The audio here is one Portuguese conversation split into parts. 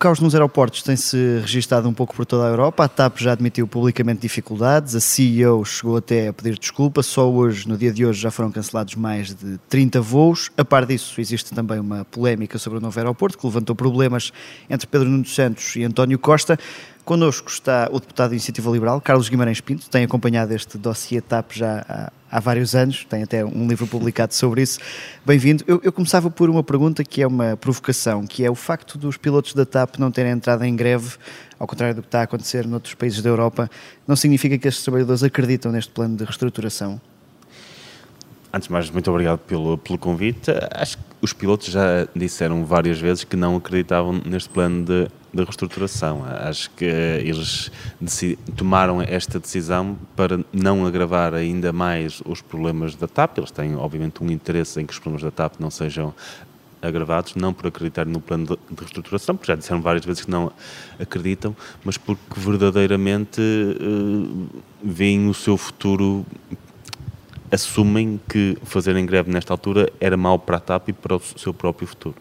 Caos nos aeroportos tem-se registado um pouco por toda a Europa. A TAP já admitiu publicamente dificuldades, a CEO chegou até a pedir desculpa. Só hoje, no dia de hoje, já foram cancelados mais de 30 voos. A par disso, existe também uma polémica sobre o novo aeroporto que levantou problemas entre Pedro Nuno Santos e António Costa. Connosco está o deputado da Iniciativa Liberal, Carlos Guimarães Pinto, tem acompanhado este dossiê TAP já há, há vários anos, tem até um livro publicado sobre isso. Bem-vindo. Eu, eu, começava por uma pergunta que é uma provocação, que é o facto dos pilotos da TAP não terem entrado em greve, ao contrário do que está a acontecer noutros países da Europa, não significa que estes trabalhadores acreditam neste plano de reestruturação? Antes de mais, muito obrigado pelo, pelo convite. Acho que os pilotos já disseram várias vezes que não acreditavam neste plano de, de reestruturação. Acho que eles tomaram esta decisão para não agravar ainda mais os problemas da TAP. Eles têm, obviamente, um interesse em que os problemas da TAP não sejam agravados, não por acreditar no plano de, reestruturação, porque já disseram várias vezes que não acreditam, mas porque verdadeiramente uh, veem o seu futuro assumem que fazerem greve nesta altura era mau para a TAP e para o seu próprio futuro.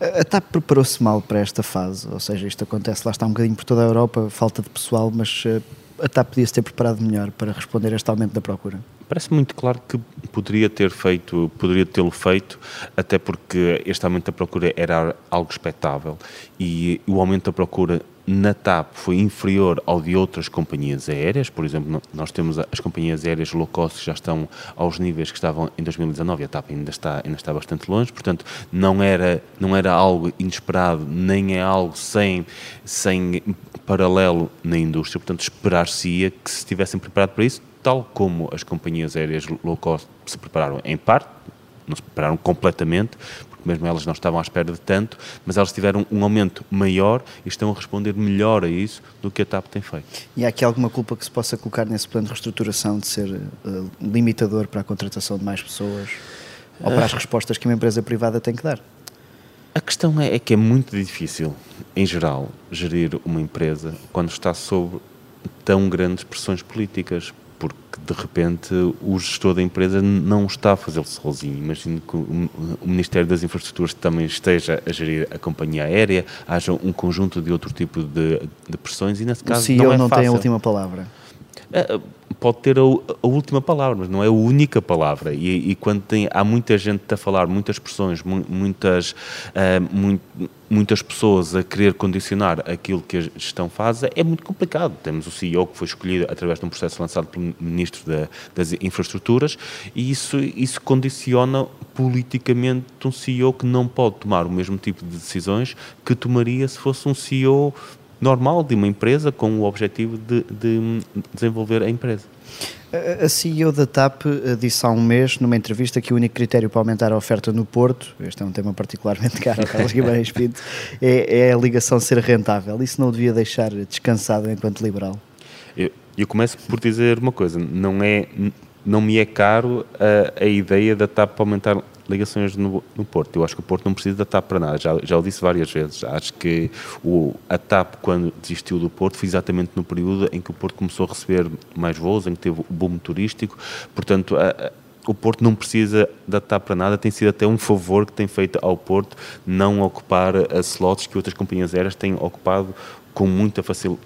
A TAP preparou-se mal para esta fase, ou seja, isto acontece lá está um bocadinho por toda a Europa, falta de pessoal, mas eh, a TAP podia-se ter preparado melhor para responder a este aumento da procura? Parece muito claro que poderia ter feito, poderia tê-lo feito, até porque este aumento da procura era algo expectável e o aumento da procura na TAP foi inferior ao de outras companhias aéreas, por exemplo, nós temos as companhias aéreas low cost que já estão aos níveis que estavam em 2019 e a TAP ainda está, ainda está bastante longe, portanto não era, não era algo inesperado, nem é algo sem, sem paralelo na indústria, portanto esperar-se-ia que se estivessem preparados para isso, tal como as companhias aéreas low cost se prepararam em parte, não se prepararam completamente, mesmo elas não estavam à espera de tanto, mas elas tiveram um aumento maior e estão a responder melhor a isso do que a TAP tem feito. E há aqui alguma culpa que se possa colocar nesse plano de reestruturação de ser uh, limitador para a contratação de mais pessoas ou para as ah. respostas que uma empresa privada tem que dar? A questão é, é que é muito difícil, em geral, gerir uma empresa quando está sob tão grandes pressões políticas, porque de repente o gestor da empresa não está a fazê-lo sozinho. Imagino que o Ministério das Infraestruturas também esteja a gerir a companhia aérea, haja um conjunto de outro tipo de, de pressões e nesse caso o CEO não, é não tem a última palavra. Pode ter a, a, última palavra, mas não é a única palavra. E, e, quando tem, há muita gente a falar, muitas pressões, muitas, uh, muito, muitas pessoas a querer condicionar aquilo que a gestão faz, é muito complicado. Temos o CEO que foi escolhido através de um processo lançado pelo Ministro da, das Infraestruturas e isso, isso condiciona politicamente um CEO que não pode tomar o mesmo tipo de decisões que tomaria se fosse um CEO normal de uma empresa com o objetivo de, de desenvolver a empresa. A CEO da TAP eh, disse há um mês, numa entrevista, que o único critério para aumentar a oferta no Porto, este é um tema particularmente caro a Carlos Guimarães Pinto, é, é, a ligação ser rentável. Isso não o devia deixar descansado enquanto liberal? Eu, eu começo por dizer uma coisa, não, é, não me é caro a, a ideia da TAP aumentar ligações no, no, Porto. Eu acho que o Porto não precisa da TAP para nada, já, já o disse várias vezes. Acho que o, a TAP, quando desistiu do Porto, foi exatamente no período em que o Porto começou a receber mais voos, em que teve o boom turístico. Portanto, a, a, o Porto não precisa da TAP para nada, tem sido até um favor que tem feito ao Porto não ocupar as slots que outras companhias aéreas têm ocupado com muita facilidade.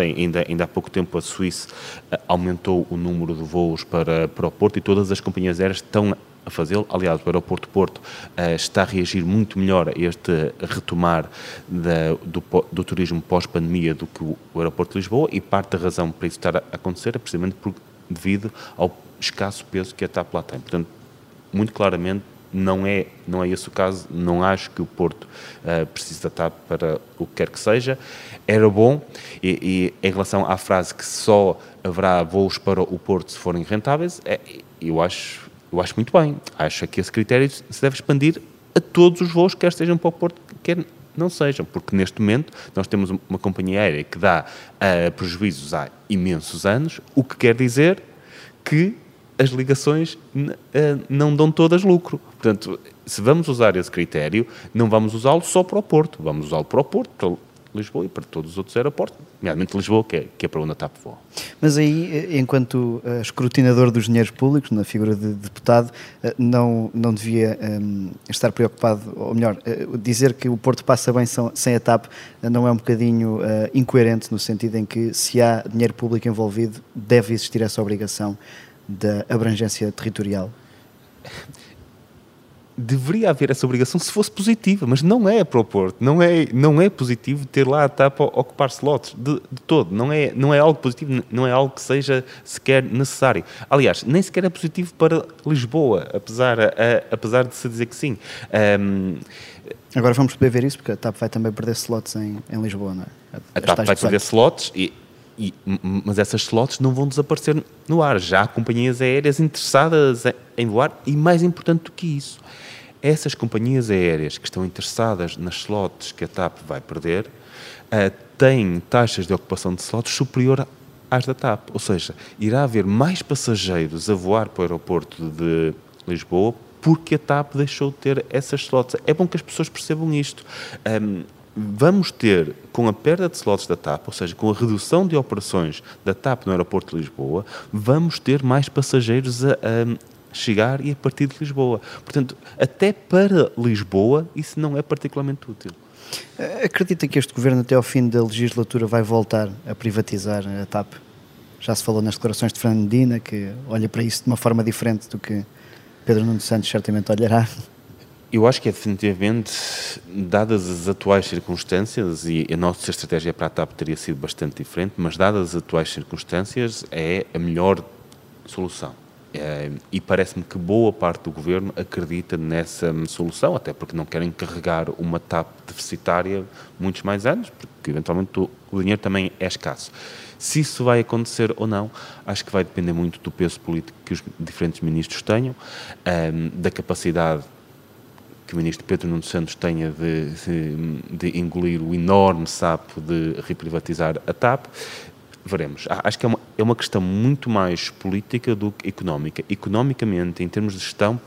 Ainda, ainda há pouco tempo a Suíça eh, aumentou o número de voos para, para o Porto e todas as companhias aéreas estão a fazê-lo. Aliás, o aeroporto Porto uh, está a reagir muito melhor a este retomar da, do, do, turismo pós-pandemia do que o, o, aeroporto de Lisboa e parte da razão para isso estar a acontecer é precisamente por, devido ao escasso peso que a TAP lá tem. Portanto, muito claramente, não é, não é esse o caso, não acho que o Porto uh, precise da TAP para o que quer que seja. Era bom, e, e, em relação à frase que só haverá voos para o Porto se forem rentáveis, é, eu acho eu acho muito bem. Acho que esse critério se deve expandir a todos os voos, quer sejam para o Porto, quer não sejam, porque neste momento nós temos uma companhia aérea que dá uh, prejuízos há imensos anos, o que quer dizer que as ligações uh, não dão todas lucro. Portanto, se vamos usar esse critério, não vamos usá-lo só para o Porto, vamos usá-lo para o Porto, Lisboa e para todos os outros aeroportos, nomeadamente Lisboa, que é, que é para onde a TAP voa. Mas aí, enquanto uh, escrutinador dos dinheiros públicos, na figura de deputado, uh, não, não devia um, estar preocupado, ou melhor, uh, dizer que o Porto passa bem sem a TAP não é um bocadinho incoerente, no sentido em que se há dinheiro público envolvido, deve existir essa obrigação da abrangência territorial? deveria haver essa obrigação se fosse positiva, mas não é para o Porto, não é, não é positivo ter lá a TAP a ocupar slots, de, de, todo, não é, não é algo positivo, não é algo que seja sequer necessário. Aliás, nem sequer é positivo para Lisboa, apesar, a, apesar de se dizer que sim. Um, Agora vamos poder ver isso, porque a TAP vai também perder slots em, em Lisboa, não é? A, a TAP vai perder slots e, e, mas essas slots não vão desaparecer no ar. Já há companhias aéreas interessadas em voar e, mais importante do que isso, essas companhias aéreas que estão interessadas nas slots que a TAP vai perder uh, têm taxas de ocupação de slots superior às da TAP. Ou seja, irá haver mais passageiros a voar para o aeroporto de Lisboa porque a TAP deixou de ter essas slots. É bom que as pessoas percebam isto. Um, vamos ter, com a perda de slots da TAP, ou seja, com a redução de operações da TAP no aeroporto de Lisboa, vamos ter mais passageiros a, a chegar e a partir de Lisboa. Portanto, até para Lisboa, isso não é particularmente útil. Acredita que este governo, até ao fim da legislatura, vai voltar a privatizar a TAP? Já se falou nas declarações de Fernando Medina, que olha para isso de uma forma diferente do que Pedro Nuno Santos certamente olhará. Eu acho que é definitivamente, dadas as atuais circunstâncias, e a nossa estratégia para a TAP teria sido bastante diferente, mas dadas as atuais circunstâncias, é a melhor solução. É, e parece-me que boa parte do governo acredita nessa solução, até porque não querem carregar uma TAP deficitária muitos mais anos, porque eventualmente o, dinheiro também é escasso. Se isso vai acontecer ou não, acho que vai depender muito do peso político que os diferentes ministros tenham, um, da capacidade que o ministro Pedro Nuno Santos tenha de, de, de engolir o enorme sapo de reprivatizar a TAP veremos. Acho que é uma, é uma questão muito mais política do que económica. Economicamente, em termos de gestão,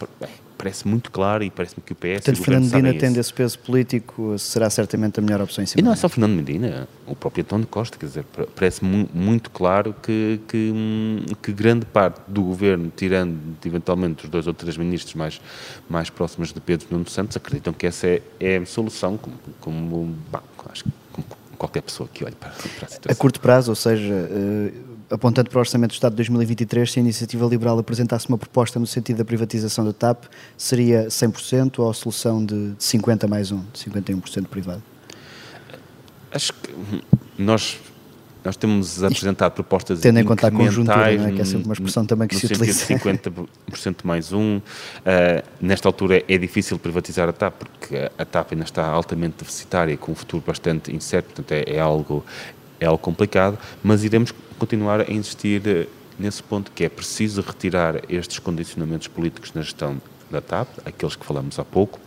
parece muito claro e parece-me que o PS Portanto, o Fernando Medina tendo esse peso político, será certamente a melhor opção em cima. E não é só Fernando Medina, o próprio António Costa, quer dizer, parece mu muito claro que, que, hum, que, grande parte do governo, tirando eventualmente os dois ou três ministros mais, mais próximos de Pedro Nuno Santos, acreditam que essa é, é a solução, como, como acho que qualquer pessoa que olhe para, para a situação. A curto prazo, ou seja, uh, apontando para o Orçamento do Estado de 2023, se a Iniciativa Liberal apresentasse uma proposta no sentido da privatização da TAP, seria 100% ou a solução de 50 mais 1, de 51% privado? Acho que nós nós temos apresentado propostas Tendo em conta a conjuntura, não é? que é sempre uma expressão também que se utiliza. 50% mais um. Uh, nesta altura é difícil privatizar a TAP, porque a TAP ainda está altamente deficitária, com um futuro bastante incerto, portanto é, é algo, é algo complicado, mas iremos continuar a insistir eh, nesse ponto que é preciso retirar estes condicionamentos políticos na gestão da TAP, aqueles que falamos há pouco,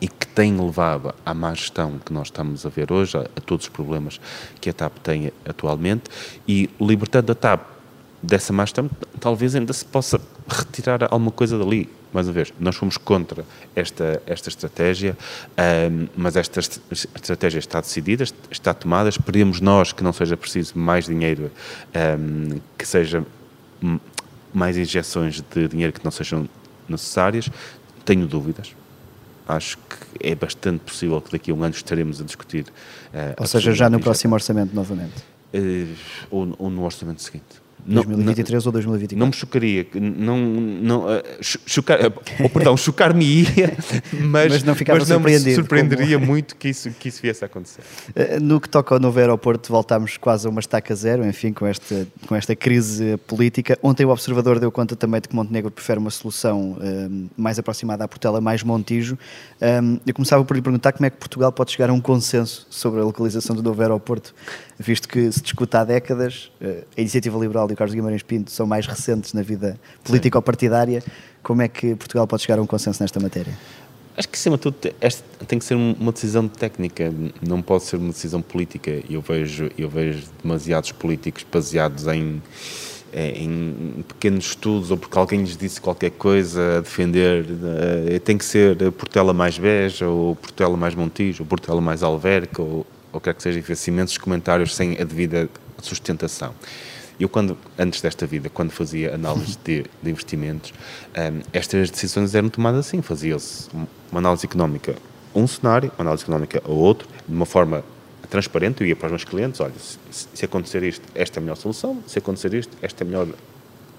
e que tem levado à má gestão que nós estamos a ver hoje, a, a todos os problemas que a TAP tem atualmente, e libertando a TAP dessa má gestão, talvez ainda se possa retirar alguma coisa dali. Mais uma vez, nós fomos contra esta, esta estratégia, um, mas esta estratégia está decidida, está tomada. Esperemos nós que não seja preciso mais dinheiro, um, que seja mais injeções de dinheiro que não sejam necessárias. Tenho dúvidas, acho que é bastante possível que daqui a um ano estaremos a discutir. Uh, ou seja, já no próximo orçamento novamente? Uh, ou, ou, no orçamento seguinte. 2023 não, ou 2024? Não me chocaria, não, não, uh, chocar, oh, perdão, chocar-me-ia, mas, mas, não, mas não me surpreenderia como... muito que isso, que isso viesse a acontecer. Uh, no que toca ao novo aeroporto, voltámos quase a uma estaca zero, enfim, com esta, com esta crise política. Ontem o Observador deu conta também de que Montenegro prefere uma solução mais aproximada à Portela, mais Montijo. Um, eu começava por lhe perguntar como é que Portugal pode chegar a um consenso sobre a localização do novo aeroporto, visto que se discute há décadas, a Iniciativa Liberal e o Carlos Guimarães Pinto são mais recentes na vida político-partidária. Como é que Portugal pode chegar a um consenso nesta matéria? Acho que, acima de tudo, esta tem que ser uma decisão técnica, não pode ser uma decisão política. Eu vejo, eu vejo demasiados políticos baseados em, em pequenos estudos ou porque alguém lhes disse qualquer coisa a defender. Uh, tem que ser Portela mais Beja, ou Portela mais Montijo, ou Portela mais Alverca, ou, ou quer que seja, fez imensos comentários sem a devida sustentação. Eu, quando, antes desta vida, quando fazia análise de, de investimentos, um, estas decisões eram tomadas assim. Fazia-se uma análise económica a um cenário, uma análise económica a outro, de uma forma transparente. Eu ia para os meus clientes: olha, se, se acontecer isto, esta é a melhor solução, se acontecer isto, esta é a melhor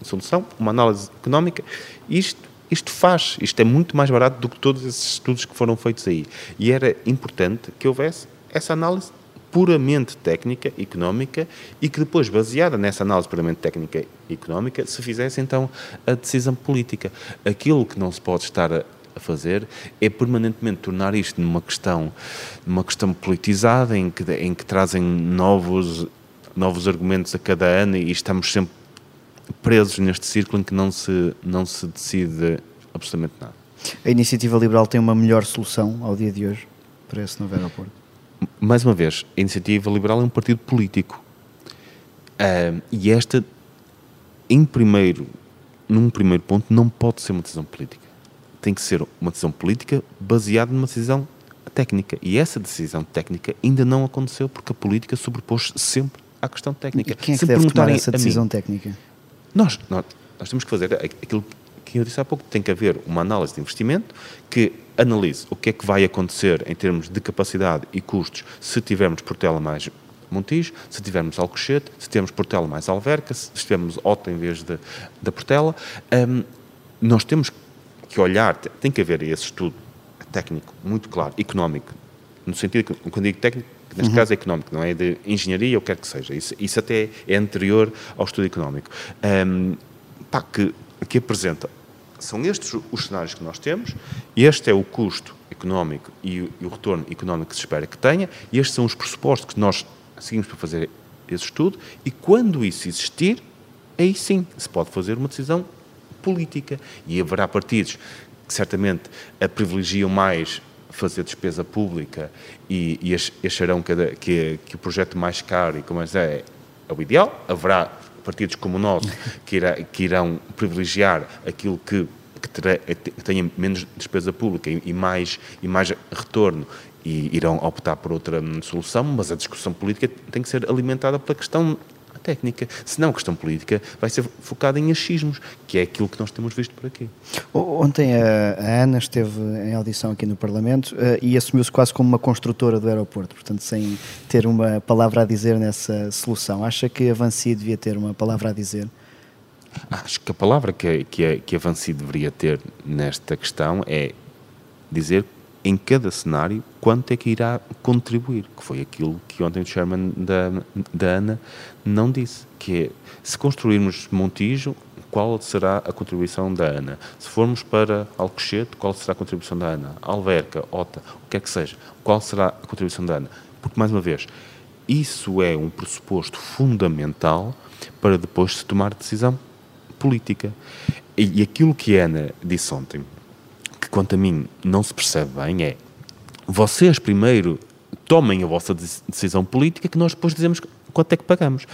solução. Uma análise económica. Isto isto faz, isto é muito mais barato do que todos esses estudos que foram feitos aí. E era importante que houvesse essa análise puramente técnica, económica, e que depois, baseada nessa análise puramente técnica e económica, se fizesse então a decisão política. Aquilo que não se pode estar a, fazer é permanentemente tornar isto numa questão, numa questão politizada, em que, em que trazem novos, novos argumentos a cada ano e estamos sempre presos neste círculo em que não se, não se decide absolutamente nada. A iniciativa liberal tem uma melhor solução ao dia de hoje para esse novo aeroporto? Mais uma vez, a iniciativa liberal é um partido político. Uh, e esta, em primeiro, num primeiro ponto, não pode ser uma decisão política. Tem que ser uma decisão política baseada numa decisão técnica. E essa decisão técnica ainda não aconteceu porque a política sobrepôs sempre à questão técnica. E quem é que Se deve tomar essa decisão mim, técnica? Nós, nós, nós temos que fazer aquilo que eu disse há pouco, tem que haver uma análise de investimento que analise o que é que vai acontecer em termos de capacidade e custos se tivermos Portela mais Montijo, se tivermos Alcochete, se tivermos Portela mais Alverca, se tivermos Ota em vez de, da Portela. Um, nós temos que olhar, tem que haver esse estudo técnico muito claro, económico, no sentido que, quando digo técnico, neste uhum. caso é económico, não é de engenharia ou quer que seja. Isso, isso até é anterior ao estudo económico. Um, pá, que, que apresenta. São estes os cenários que nós temos, este é o custo económico e o, e o retorno económico que se espera que tenha, estes são os pressupostos que nós seguimos para fazer esse estudo, e quando isso existir, aí sim se pode fazer uma decisão política. E haverá partidos que certamente a privilegiam mais fazer despesa pública e, e acharão que, que, que, o projeto mais caro e como é, é o ideal. Haverá partidos como o nosso que, irá, que irão privilegiar aquilo que, que, terá, que tenha menos despesa pública e, e, mais, e mais retorno e irão optar por outra solução, mas a discussão política tem que ser alimentada pela questão técnica. Senão a questão política vai ser focada em achismos, que é aquilo que nós temos visto por aqui. Ontem a, Ana esteve em audição aqui no Parlamento uh, e assumiu-se quase como uma construtora do aeroporto, portanto, sem ter uma palavra a dizer nessa solução. Acha que a Vancy devia ter uma palavra a dizer? Acho que a palavra que, que, que a Vancy deveria ter nesta questão é dizer em cada cenário quanto é que irá contribuir, que foi aquilo que ontem o chairman da, da ANA não disse, que é, se construirmos Montijo, qual será a contribuição da ANA? Se formos para Alcochete, qual será a contribuição da ANA? Alverca, Ota, o que é que seja, qual será a contribuição da ANA? Porque, mais uma vez, isso é um pressuposto fundamental para depois se tomar decisão política. E, aquilo que a Ana disse ontem, que quanto a mim não se percebe bem é vocês primeiro tomem a vossa decisão política que nós depois dizemos quanto é que pagamos.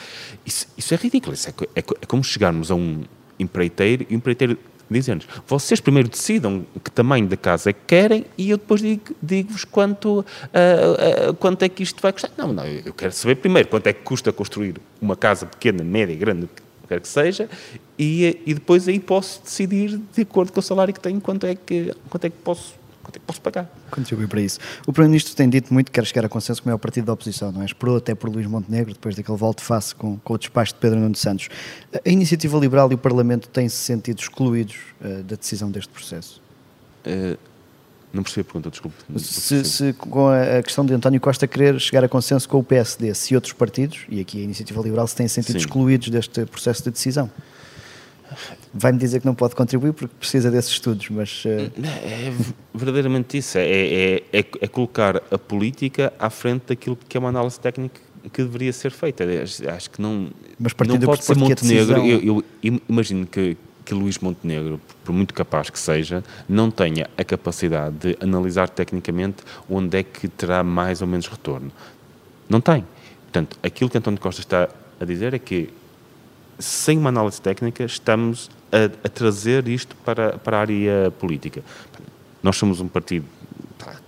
Isso, isso é ridículo. Isso é, é, é, como chegarmos a um empreiteiro e o empreiteiro dizer-nos vocês primeiro decidam que tamanho da casa é que querem e eu depois digo-vos digo quanto, uh, uh, quanto é que isto vai custar. Não, não, eu quero saber primeiro quanto é que custa construir uma casa pequena, média, grande, quer que seja, e, e depois aí posso decidir, de acordo com o salário que tenho, quanto é que, quanto é que posso quanto é que posso pagar. Contribuir para isso. O Primeiro-Ministro tem dito muito que quer chegar a consenso com o maior partido da oposição, não é? Esperou até por Luís Montenegro, depois daquele volte-face com, com o despacho de Pedro Nuno Santos. A Iniciativa Liberal e o Parlamento têm-se sentido excluídos uh, da decisão deste processo? Uh, não percebi a pergunta, desculpe. Se, se, com a questão de António Costa querer chegar a consenso com o PSD, se outros partidos, e aqui a Iniciativa Liberal, se têm sentido Sim. excluídos deste processo de decisão? Vai-me dizer que não pode contribuir porque precisa desses estudos, mas... Uh... É verdadeiramente isso, é, é, é, é, colocar a política à frente daquilo que é uma análise técnica que deveria ser feita. Acho que não, mas não pode ser Montenegro. Decisão... Eu, eu imagino que que Luís Montenegro, por muito capaz que seja, não tenha a capacidade de analisar tecnicamente onde é que terá mais ou menos retorno. Não tem. Portanto, aquilo que António Costa está a dizer é que, sem uma análise técnica, estamos a, a trazer isto para, para a área política. Nós somos um partido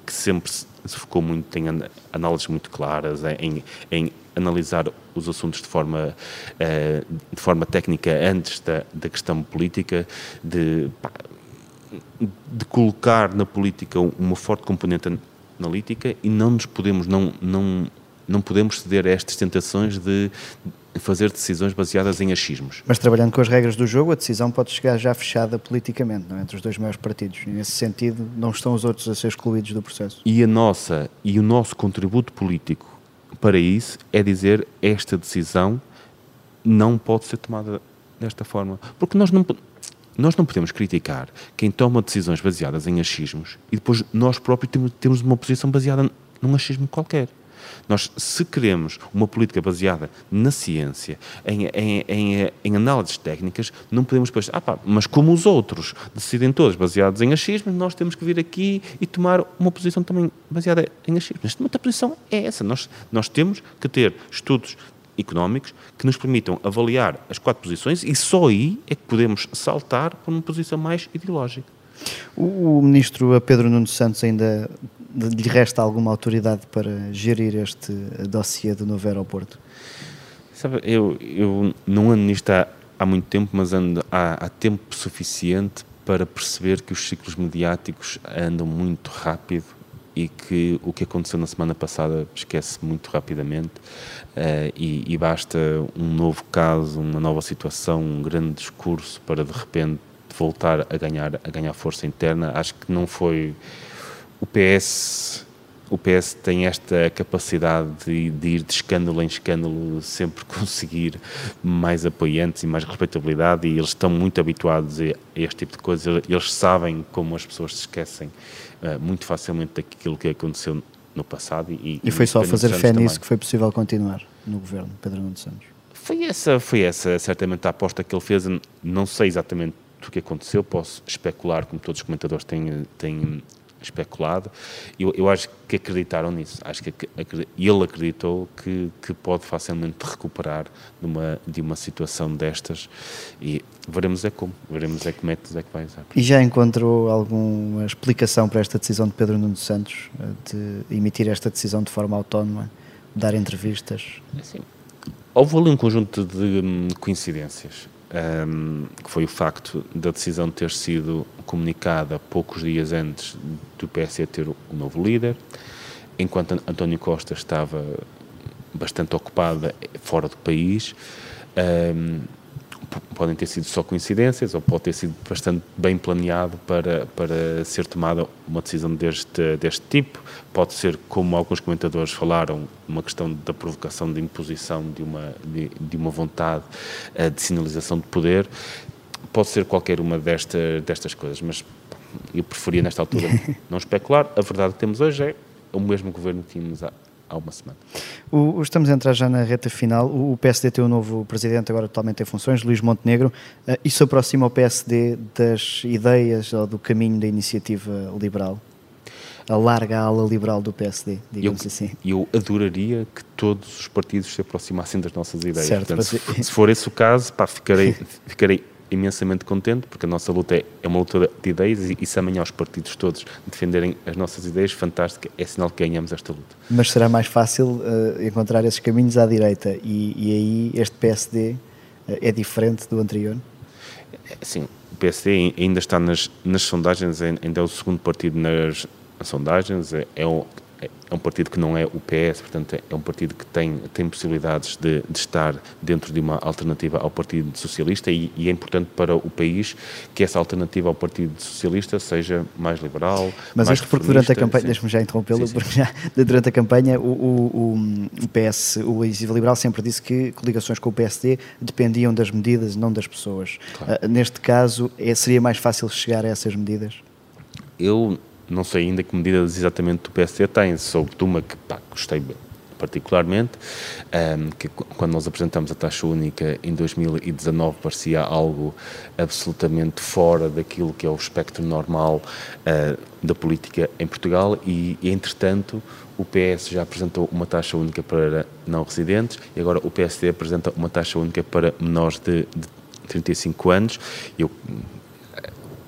que sempre se focou muito em análises muito claras, em, em analisar os assuntos de forma, uh, de forma técnica antes da, da questão política, de, de colocar na política uma forte componente analítica e não nos podemos, não, não, não podemos ceder a estas tentações de fazer decisões baseadas em achismos. Mas trabalhando com as regras do jogo, a decisão pode chegar já fechada politicamente, não é? entre os dois maiores partidos. E nesse sentido, não estão os outros a ser excluídos do processo. E a nossa e o nosso contributo político para isso é dizer esta decisão não pode ser tomada desta forma, porque nós não nós não podemos criticar quem toma decisões baseadas em achismos e depois nós próprios temos uma posição baseada num achismo qualquer. Nós, se queremos uma política baseada na ciência, em, em, em, em análises técnicas, não podemos depois, ah pá, mas como os outros decidem todos baseados em achismo, nós temos que vir aqui e tomar uma posição também baseada em achismo. Neste momento a posição é essa. Nós, nós temos que ter estudos económicos que nos permitam avaliar as quatro posições e só aí é que podemos saltar para uma posição mais ideológica. O, o ministro Pedro Nuno Santos ainda lhe resta alguma autoridade para gerir este dossiê do novo aeroporto? Sabe, eu, eu não ando nisto há, há muito tempo, mas ando há, há tempo suficiente para perceber que os ciclos mediáticos andam muito rápido e que o que aconteceu na semana passada esquece muito rapidamente uh, e, e, basta um novo caso, uma nova situação, um grande discurso para de repente voltar a ganhar a ganhar força interna. Acho que não foi o PS o PS tem esta capacidade de, de, ir de escândalo em escândalo, sempre conseguir mais apoiantes e mais respeitabilidade, e eles estão muito habituados a este tipo de coisa. Eles sabem como as pessoas se esquecem uh, muito facilmente daquilo que aconteceu no passado. E, e foi só fazer fé nisso que foi possível continuar no governo, Pedro Nuno Santos. Foi essa, foi essa certamente a aposta que ele fez. Não sei exatamente o que aconteceu, posso especular, como todos os comentadores têm, têm especulado. Eu, eu acho que acreditaram nisso. Acho que ele acreditou que, que pode facilmente recuperar de uma, de uma situação destas e veremos é como, veremos é que métodos é que vai usar. E já encontrou alguma explicação para esta decisão de Pedro Nuno Santos eh, de emitir esta decisão de forma autónoma, dar entrevistas? Sim. Houve ali um conjunto de hum, coincidências um, que foi o facto da decisão ter sido comunicada poucos dias antes do PSD ter o novo líder, enquanto António Costa estava bastante ocupada fora do país. Um, podem ter sido só coincidências ou pode ter sido bastante bem planeado para, para ser tomada uma decisão deste, deste tipo. Pode ser, como alguns comentadores falaram, uma questão da provocação, de imposição de uma, de, de uma vontade eh, de sinalização de poder. Pode ser qualquer uma desta, destas coisas, mas eu preferia nesta altura não especular. A verdade que temos hoje é o mesmo governo que tínhamos há, há uma semana. O, estamos a entrar já na reta final. O, o PSD tem um novo presidente, agora totalmente em funções, Luís Montenegro. Uh, isso aproxima o PSD das ideias ou do caminho da iniciativa liberal? A larga ala liberal do PSD, digamos eu, assim. Eu adoraria que todos os partidos se aproximassem das nossas ideias. Certo, Portanto, se, se, for esse o caso, pá, ficarei, ficarei imensamente contente, porque a nossa luta é, é uma luta de ideias e, e se amanhã os partidos todos defenderem as nossas ideias, fantástico, é sinal que ganhamos esta luta. Mas será mais fácil uh, encontrar esses caminhos à direita e, e aí este PSD uh, eh, é diferente do anterior? Sim, o PSD ainda está nas, nas sondagens, ainda é o segundo partido nas sondagens, é, é, é um partido que não é o PS, portanto é um partido que tem, tem possibilidades de, de estar dentro de uma alternativa ao Partido Socialista e, e, é importante para o país que essa alternativa ao Partido Socialista seja mais liberal. Mas mais isto porque durante a campanha, deixe-me já interrompê-lo, porque já durante a campanha o, o, o PS, o Iniciativa Liberal sempre disse que coligações com o PSD dependiam das medidas, não das pessoas. Claro. Uh, neste caso, é, seria mais fácil chegar a essas medidas? Eu não sei ainda que medidas exatamente o PSD tem, soube de uma que pá, gostei particularmente, um, que quando nós apresentamos a taxa única em 2019 parecia algo absolutamente fora daquilo que é o espectro normal uh, da política em Portugal e, entretanto, o PS já apresentou uma taxa única para não residentes e agora o PSD apresenta uma taxa única para menores de, de 35 anos. Eu,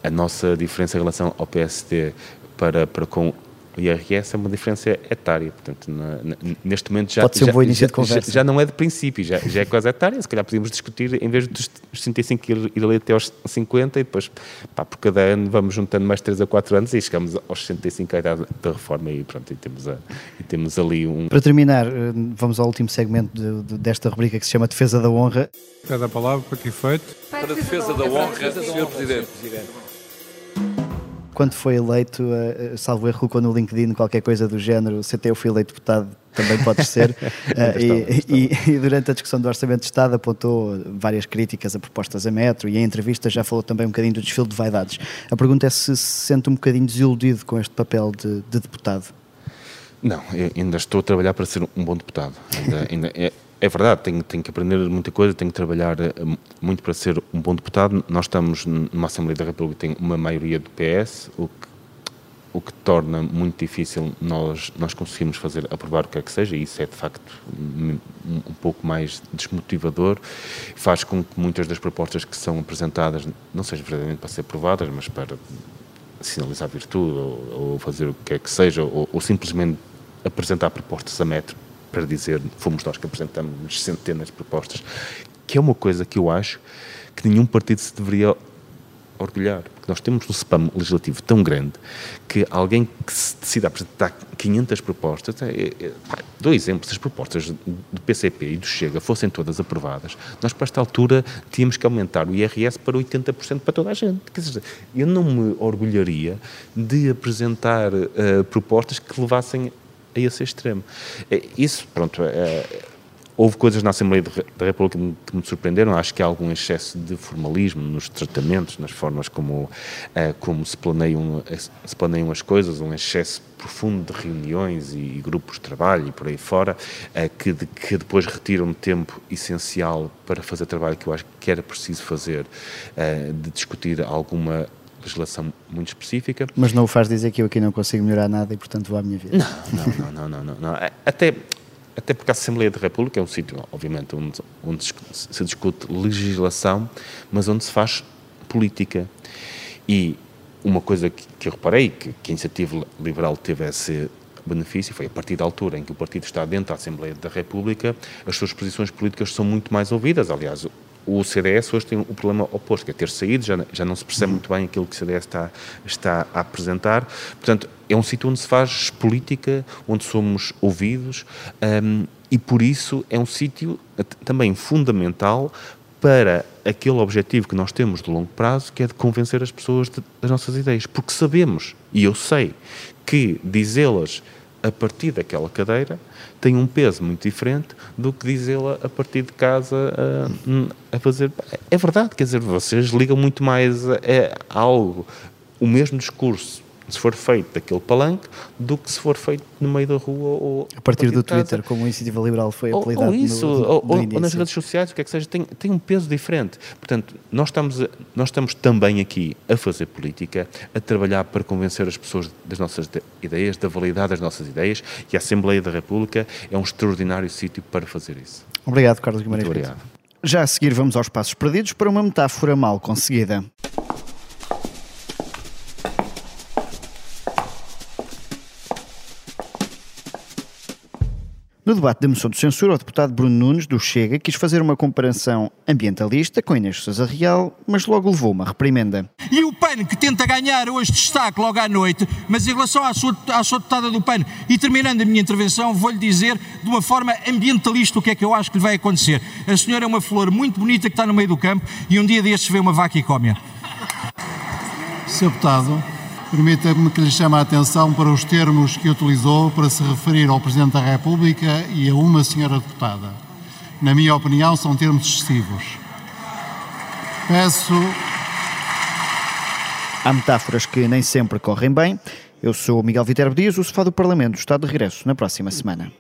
a nossa diferença em relação ao PSD para, para com o IRS é uma diferença etária, portanto, na, na, neste momento já, Pode ser um já, bom início já, de conversa. Já, já, não é de princípio, já, já é quase etária, se calhar podíamos discutir, em vez dos 65 ir, ir ali até aos 50 e depois, pá, por cada ano vamos juntando mais 3 a 4 anos e chegamos aos 65 a idade da reforma e pronto, e temos, a, e temos ali um... Para terminar, eh, vamos ao último segmento de, de, desta rubrica que se chama Defesa da Honra. Cada a palavra para que efeito? Para a defesa da honra, Sr. Presidente. Quando foi eleito, uh, salvo erro, colocou no LinkedIn qualquer coisa do género, se até eu fui eleito deputado, também pode ser. uh, e, e, e, durante a discussão do Orçamento de Estado apontou várias críticas a propostas a metro e em entrevista já falou também um bocadinho do desfile de vaidades. A pergunta é se se sente um bocadinho desiludido com este papel de, de deputado. Não, ainda estou a trabalhar para ser um bom deputado. Ainda, ainda é, é, verdade, tenho, tenho que aprender muita coisa, tenho que trabalhar eh, muito para ser um bom deputado. Nós estamos numa Assembleia da República que tem uma maioria do PS, o que, o que torna muito difícil nós, nós conseguirmos fazer, aprovar o que é que seja, e isso é de facto um, um pouco mais desmotivador. Faz com que muitas das propostas que são apresentadas não sejam verdadeiramente para ser aprovadas, mas para sinalizar virtude ou, ou fazer o que é que seja, ou, ou simplesmente apresentar propostas a metro para dizer fomos nós que apresentamos centenas de propostas, que é uma coisa que eu acho que nenhum partido se deveria orgulhar, porque nós temos um spam legislativo tão grande que alguém que se decida apresentar 500 propostas, é, é, dou exemplos, se as propostas do PCP e do Chega fossem todas aprovadas, nós para esta altura tínhamos que aumentar o IRS para 80% para toda a gente. Quer dizer, eu não me orgulharia de apresentar uh, propostas que levassem a esse extremo. Isso, pronto, é, houve coisas na Assembleia da República que me surpreenderam. Acho que há algum excesso de formalismo nos tratamentos, nas formas como, como se, planeiam, se planeiam as coisas, um excesso profundo de reuniões e grupos de trabalho e por aí fora, que, que depois retiram tempo essencial para fazer trabalho que eu acho que era preciso fazer, de discutir alguma legislação muito específica. Mas não o faz dizer que eu aqui não consigo melhorar nada e, portanto, vou à minha vida. Não, não, não, não, não. não. Até, até porque a Assembleia da República é um sítio, obviamente, onde, onde se discute legislação, mas onde se faz política. E uma coisa que, que eu reparei, que, que a Iniciativa Liberal teve esse benefício, foi a partir da altura em que o partido está dentro da Assembleia da República, as suas posições políticas são muito mais ouvidas. Aliás, o CDS hoje tem o problema oposto, que é ter saído, já, já não se percebe muito bem aquilo que o CDS está, está a apresentar. Portanto, é um sítio onde se faz política, onde somos ouvidos um, e por isso é um sítio também fundamental para aquele objetivo que nós temos de longo prazo, que é de convencer as pessoas de, das nossas ideias. Porque sabemos, e eu sei, que dizê-las a partir daquela cadeira tem um peso muito diferente do que dizê-la a partir de casa a, a, fazer. É verdade, quer dizer, vocês ligam muito mais a, a algo, o mesmo discurso se for feito daquele palanque do que se for feito no meio da rua ou a partir do Twitter, como a Iniciativa Liberal foi apelidado ou isso, no, ou, ou, ou, nas redes sociais, o que é que seja, tem, tem um peso diferente. Portanto, nós estamos, nós estamos também aqui a fazer política, a trabalhar para convencer as pessoas das nossas ideias, da validade das nossas ideias e a Assembleia da República é um extraordinário sítio para fazer isso. Obrigado, Carlos Guimarães. Muito obrigado. Já a seguir vamos aos passos perdidos para uma metáfora mal conseguida. No debate da moção de censura, o deputado Bruno Nunes, do Chega, quis fazer uma comparação ambientalista com Inês Sousa Real, mas logo levou uma reprimenda. E o PAN, que tenta ganhar hoje destaque logo à noite, mas em relação à sua, à sua deputada do PAN, e terminando a minha intervenção, vou-lhe dizer de uma forma ambientalista o que é que eu acho que lhe vai acontecer. A senhora é uma flor muito bonita que está no meio do campo e um dia destes vê uma vaca e come-a. Sr. Deputado, Permita-me que lhe chame a atenção para os termos que utilizou para se referir ao Presidente da República e a uma senhora deputada. Na minha opinião, são termos excessivos. Peço. Há metáforas que nem sempre correm bem. Eu sou Miguel Viterbo Dias, o Sofá do Parlamento está de regresso na próxima semana.